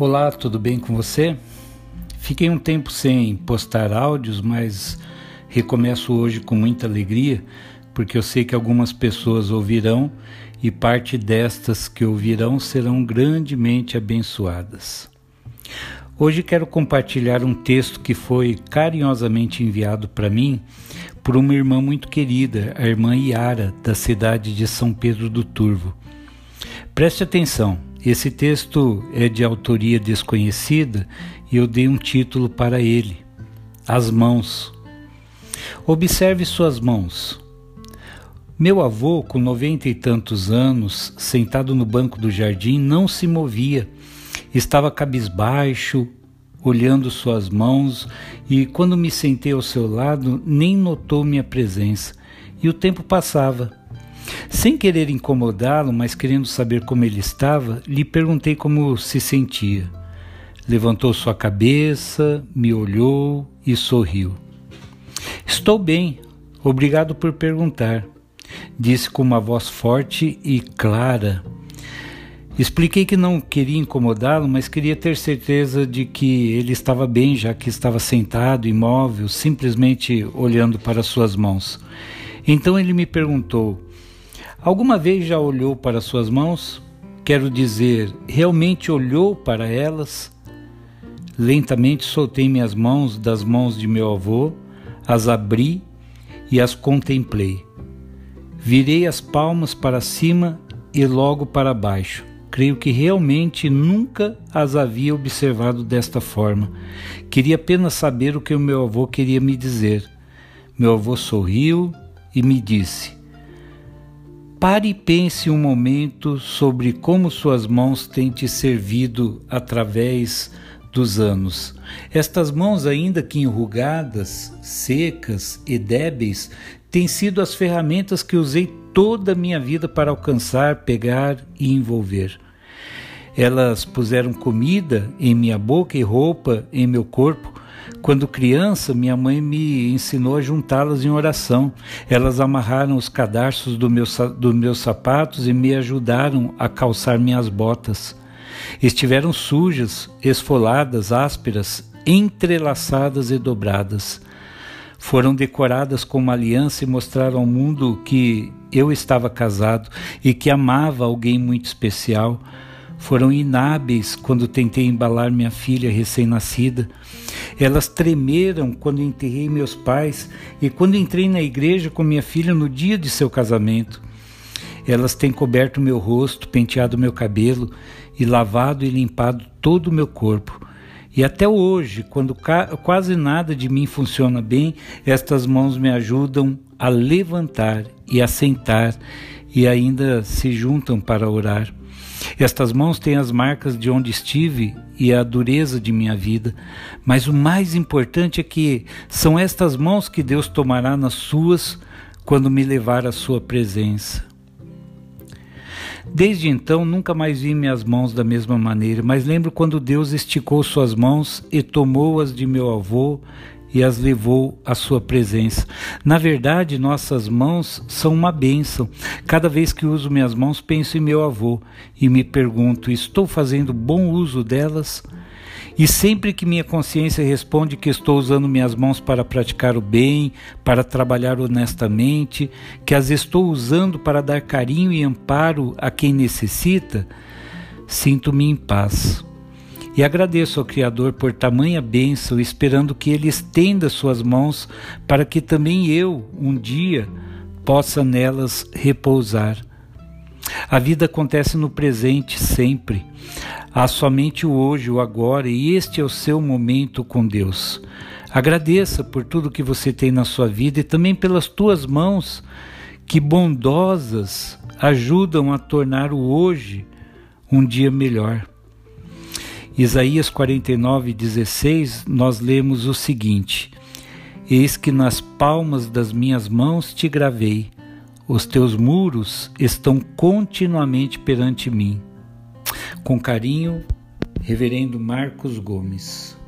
Olá, tudo bem com você? Fiquei um tempo sem postar áudios, mas recomeço hoje com muita alegria, porque eu sei que algumas pessoas ouvirão e parte destas que ouvirão serão grandemente abençoadas. Hoje quero compartilhar um texto que foi carinhosamente enviado para mim por uma irmã muito querida, a irmã Iara, da cidade de São Pedro do Turvo. Preste atenção. Esse texto é de autoria desconhecida e eu dei um título para ele: As Mãos. Observe suas mãos. Meu avô, com noventa e tantos anos, sentado no banco do jardim, não se movia. Estava cabisbaixo, olhando suas mãos, e quando me sentei ao seu lado, nem notou minha presença. E o tempo passava. Sem querer incomodá-lo, mas querendo saber como ele estava, lhe perguntei como se sentia. Levantou sua cabeça, me olhou e sorriu. Estou bem, obrigado por perguntar, disse com uma voz forte e clara. Expliquei que não queria incomodá-lo, mas queria ter certeza de que ele estava bem, já que estava sentado, imóvel, simplesmente olhando para suas mãos. Então ele me perguntou: Alguma vez já olhou para suas mãos? Quero dizer, realmente olhou para elas? Lentamente soltei minhas mãos das mãos de meu avô, as abri e as contemplei. Virei as palmas para cima e logo para baixo. Creio que realmente nunca as havia observado desta forma. Queria apenas saber o que o meu avô queria me dizer. Meu avô sorriu e me disse: Pare e pense um momento sobre como suas mãos têm te servido através dos anos. Estas mãos, ainda que enrugadas, secas e débeis, têm sido as ferramentas que usei toda a minha vida para alcançar, pegar e envolver. Elas puseram comida em minha boca e roupa em meu corpo, quando criança, minha mãe me ensinou a juntá-las em oração. Elas amarraram os cadarços do meu, dos meus sapatos e me ajudaram a calçar minhas botas. Estiveram sujas, esfoladas, ásperas, entrelaçadas e dobradas. Foram decoradas com uma aliança e mostraram ao mundo que eu estava casado e que amava alguém muito especial foram inábeis quando tentei embalar minha filha recém-nascida. Elas tremeram quando enterrei meus pais e quando entrei na igreja com minha filha no dia de seu casamento. Elas têm coberto meu rosto, penteado meu cabelo e lavado e limpado todo o meu corpo. E até hoje, quando quase nada de mim funciona bem, estas mãos me ajudam a levantar e a sentar e ainda se juntam para orar. Estas mãos têm as marcas de onde estive e a dureza de minha vida, mas o mais importante é que são estas mãos que Deus tomará nas suas quando me levar à sua presença. Desde então nunca mais vi minhas mãos da mesma maneira, mas lembro quando Deus esticou suas mãos e tomou-as de meu avô e as levou à sua presença. Na verdade, nossas mãos são uma bênção. Cada vez que uso minhas mãos, penso em meu avô e me pergunto: estou fazendo bom uso delas? E sempre que minha consciência responde que estou usando minhas mãos para praticar o bem, para trabalhar honestamente, que as estou usando para dar carinho e amparo a quem necessita, sinto-me em paz. E agradeço ao Criador por tamanha bênção, esperando que Ele estenda suas mãos para que também eu, um dia, possa nelas repousar. A vida acontece no presente sempre. Há somente o hoje, o agora, e este é o seu momento com Deus. Agradeça por tudo que você tem na sua vida e também pelas tuas mãos, que bondosas ajudam a tornar o hoje um dia melhor. Isaías 49, 16, nós lemos o seguinte: Eis que nas palmas das minhas mãos te gravei, os teus muros estão continuamente perante mim. Com carinho, Reverendo Marcos Gomes.